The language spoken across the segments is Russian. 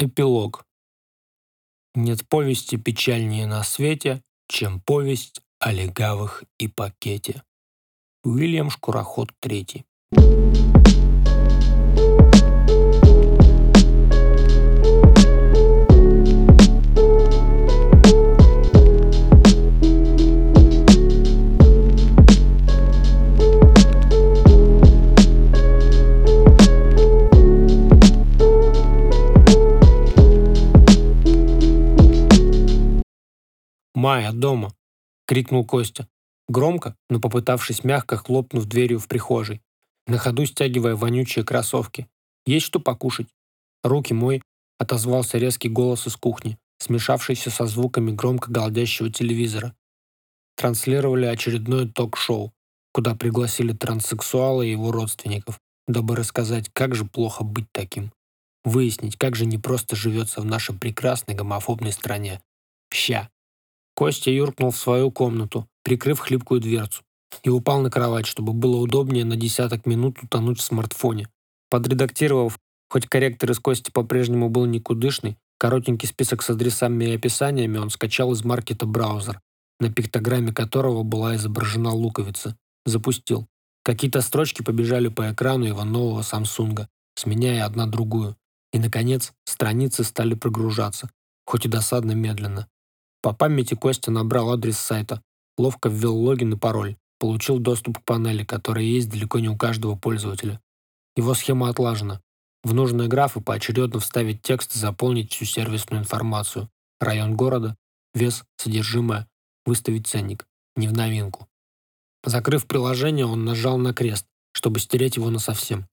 Эпилог. Нет повести печальнее на свете, чем повесть о легавых и пакете. Уильям Шкуроход III. «Майя, дома!» — крикнул Костя. Громко, но попытавшись мягко хлопнув дверью в прихожей, на ходу стягивая вонючие кроссовки. «Есть что покушать?» «Руки мой!» — отозвался резкий голос из кухни, смешавшийся со звуками громко галдящего телевизора. Транслировали очередное ток-шоу, куда пригласили транссексуала и его родственников, дабы рассказать, как же плохо быть таким. Выяснить, как же непросто живется в нашей прекрасной гомофобной стране. Ща. Костя юркнул в свою комнату, прикрыв хлипкую дверцу, и упал на кровать, чтобы было удобнее на десяток минут утонуть в смартфоне. Подредактировав, хоть корректор из Кости по-прежнему был никудышный, коротенький список с адресами и описаниями он скачал из маркета браузер, на пиктограмме которого была изображена луковица. Запустил. Какие-то строчки побежали по экрану его нового Самсунга, сменяя одна другую. И, наконец, страницы стали прогружаться, хоть и досадно медленно. По памяти Костя набрал адрес сайта, ловко ввел логин и пароль, получил доступ к панели, которая есть далеко не у каждого пользователя. Его схема отлажена. В нужные графы поочередно вставить текст и заполнить всю сервисную информацию. Район города, вес, содержимое, выставить ценник. Не в новинку. Закрыв приложение, он нажал на крест, чтобы стереть его насовсем.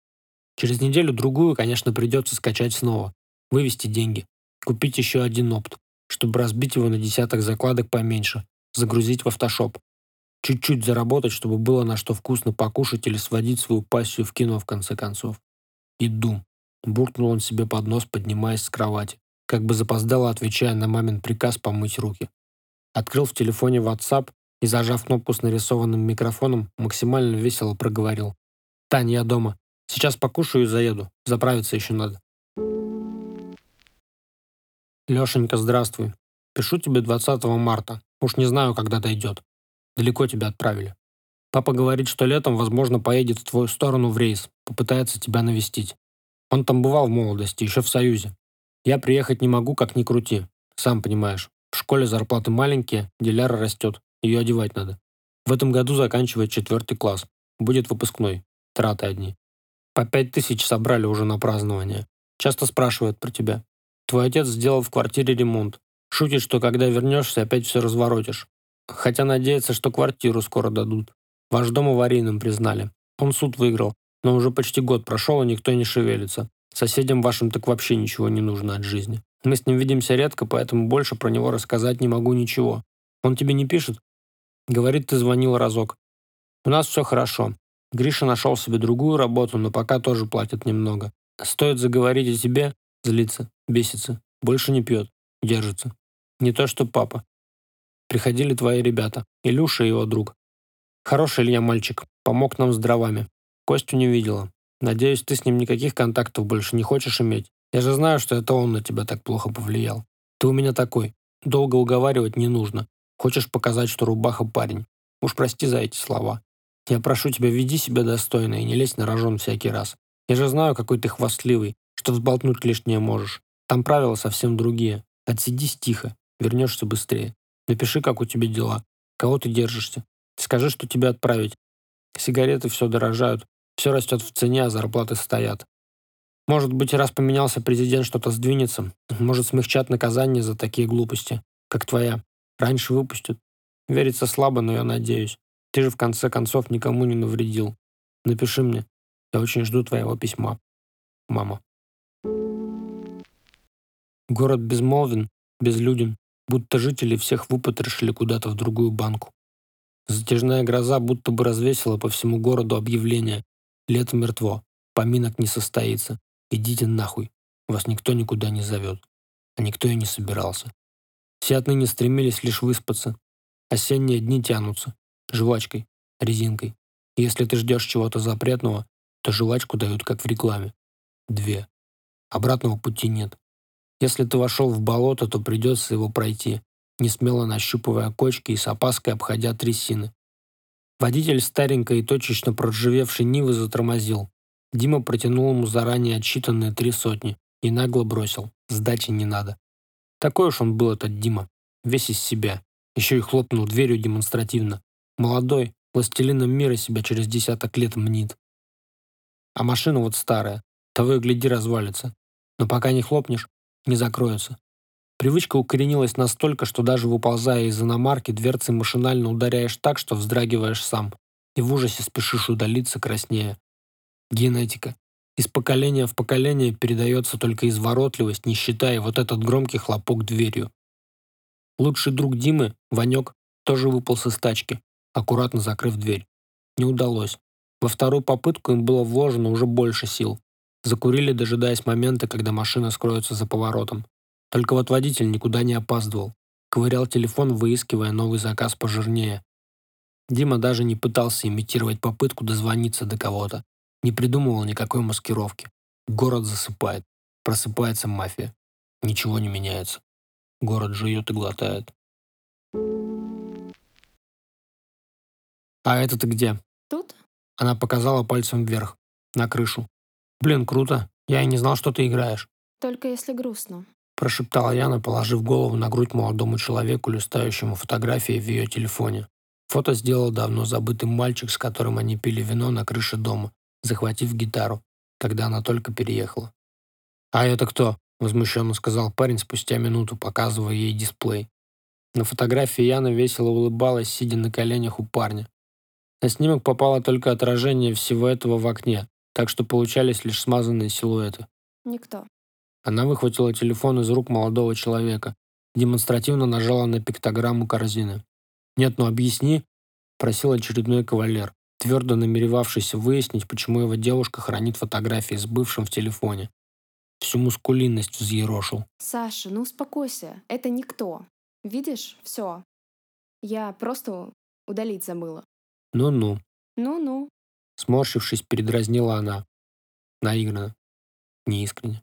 Через неделю-другую, конечно, придется скачать снова, вывести деньги, купить еще один опт, чтобы разбить его на десяток закладок поменьше, загрузить в автошоп. Чуть-чуть заработать, чтобы было на что вкусно покушать или сводить свою пассию в кино в конце концов. «Иду», — буркнул он себе под нос, поднимаясь с кровати, как бы запоздало отвечая на мамин приказ помыть руки. Открыл в телефоне WhatsApp и, зажав кнопку с нарисованным микрофоном, максимально весело проговорил. «Тань, я дома. Сейчас покушаю и заеду. Заправиться еще надо». Лешенька, здравствуй. Пишу тебе 20 марта. Уж не знаю, когда дойдет. Далеко тебя отправили. Папа говорит, что летом, возможно, поедет в твою сторону в рейс, попытается тебя навестить. Он там бывал в молодости, еще в Союзе. Я приехать не могу, как ни крути. Сам понимаешь, в школе зарплаты маленькие, диляра растет, ее одевать надо. В этом году заканчивает четвертый класс. Будет выпускной. Траты одни. По пять тысяч собрали уже на празднование. Часто спрашивают про тебя. Твой отец сделал в квартире ремонт. Шутит, что когда вернешься, опять все разворотишь. Хотя надеется, что квартиру скоро дадут. Ваш дом аварийным признали. Он суд выиграл, но уже почти год прошел, и никто не шевелится. Соседям вашим так вообще ничего не нужно от жизни. Мы с ним видимся редко, поэтому больше про него рассказать не могу ничего. Он тебе не пишет? Говорит, ты звонил разок. У нас все хорошо. Гриша нашел себе другую работу, но пока тоже платит немного. Стоит заговорить о тебе, злится. Бесится. Больше не пьет. Держится. Не то, что папа. Приходили твои ребята. Илюша и его друг. Хороший Илья мальчик. Помог нам с дровами. Костю не видела. Надеюсь, ты с ним никаких контактов больше не хочешь иметь. Я же знаю, что это он на тебя так плохо повлиял. Ты у меня такой. Долго уговаривать не нужно. Хочешь показать, что рубаха парень. Уж прости за эти слова. Я прошу тебя, веди себя достойно и не лезь на рожон всякий раз. Я же знаю, какой ты хвастливый, что взболтнуть лишнее можешь. Там правила совсем другие. Отсидись тихо, вернешься быстрее. Напиши, как у тебя дела, кого ты держишься. Скажи, что тебя отправить. Сигареты все дорожают, все растет в цене, а зарплаты стоят. Может быть, раз поменялся президент, что-то сдвинется. Может, смягчат наказание за такие глупости, как твоя. Раньше выпустят. Верится слабо, но я надеюсь. Ты же в конце концов никому не навредил. Напиши мне. Я очень жду твоего письма. Мама. Город безмолвен, безлюден, будто жители всех выпотрошили куда-то в другую банку. Затяжная гроза будто бы развесила по всему городу объявление «Лето мертво, поминок не состоится, идите нахуй, вас никто никуда не зовет». А никто и не собирался. Все отныне стремились лишь выспаться. Осенние дни тянутся. Жвачкой, резинкой. Если ты ждешь чего-то запретного, то жвачку дают как в рекламе. Две. Обратного пути нет. Если ты вошел в болото, то придется его пройти, не смело нащупывая кочки и с опаской обходя трясины. Водитель старенькой и точечно проржавевшей Нивы затормозил. Дима протянул ему заранее отсчитанные три сотни и нагло бросил. Сдачи не надо. Такой уж он был этот Дима. Весь из себя. Еще и хлопнул дверью демонстративно. Молодой, властелином мира себя через десяток лет мнит. А машина вот старая. Того и гляди развалится. Но пока не хлопнешь, не закроется. Привычка укоренилась настолько, что даже выползая из иномарки, дверцы машинально ударяешь так, что вздрагиваешь сам. И в ужасе спешишь удалиться краснее. Генетика. Из поколения в поколение передается только изворотливость, не считая вот этот громкий хлопок дверью. Лучший друг Димы, Ванек, тоже выполз из тачки, аккуратно закрыв дверь. Не удалось. Во вторую попытку им было вложено уже больше сил. Закурили, дожидаясь момента, когда машина скроется за поворотом. Только вот водитель никуда не опаздывал. Ковырял телефон, выискивая новый заказ пожирнее. Дима даже не пытался имитировать попытку дозвониться до кого-то. Не придумывал никакой маскировки. Город засыпает. Просыпается мафия. Ничего не меняется. Город жует и глотает. «А это ты где?» Тут? Она показала пальцем вверх, на крышу. «Блин, круто. Я и не знал, что ты играешь». Только если грустно прошептала Яна, положив голову на грудь молодому человеку, листающему фотографии в ее телефоне. Фото сделал давно забытый мальчик, с которым они пили вино на крыше дома, захватив гитару, когда она только переехала. «А это кто?» – возмущенно сказал парень спустя минуту, показывая ей дисплей. На фотографии Яна весело улыбалась, сидя на коленях у парня. На снимок попало только отражение всего этого в окне, так что получались лишь смазанные силуэты. Никто. Она выхватила телефон из рук молодого человека, демонстративно нажала на пиктограмму корзины. «Нет, ну объясни», – просил очередной кавалер, твердо намеревавшийся выяснить, почему его девушка хранит фотографии с бывшим в телефоне. Всю мускулинность взъерошил. «Саша, ну успокойся, это никто. Видишь, все. Я просто удалить забыла». «Ну-ну». «Ну-ну». Сморщившись, передразнила она. Наигранно. Неискренне.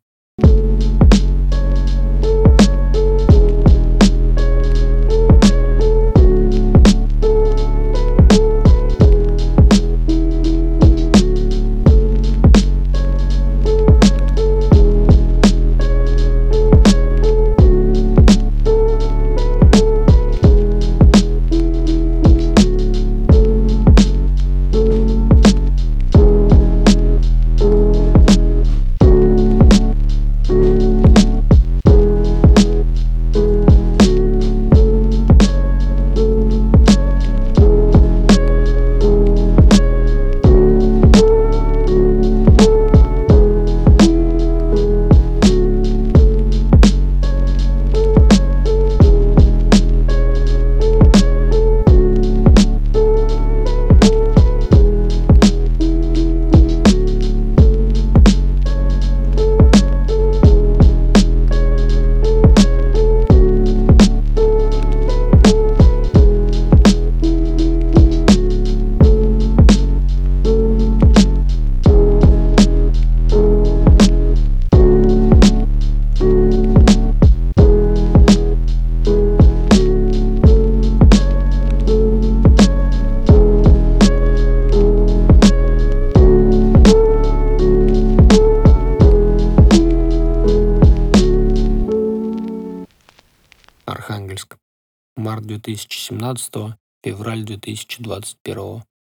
2017, февраль 2021.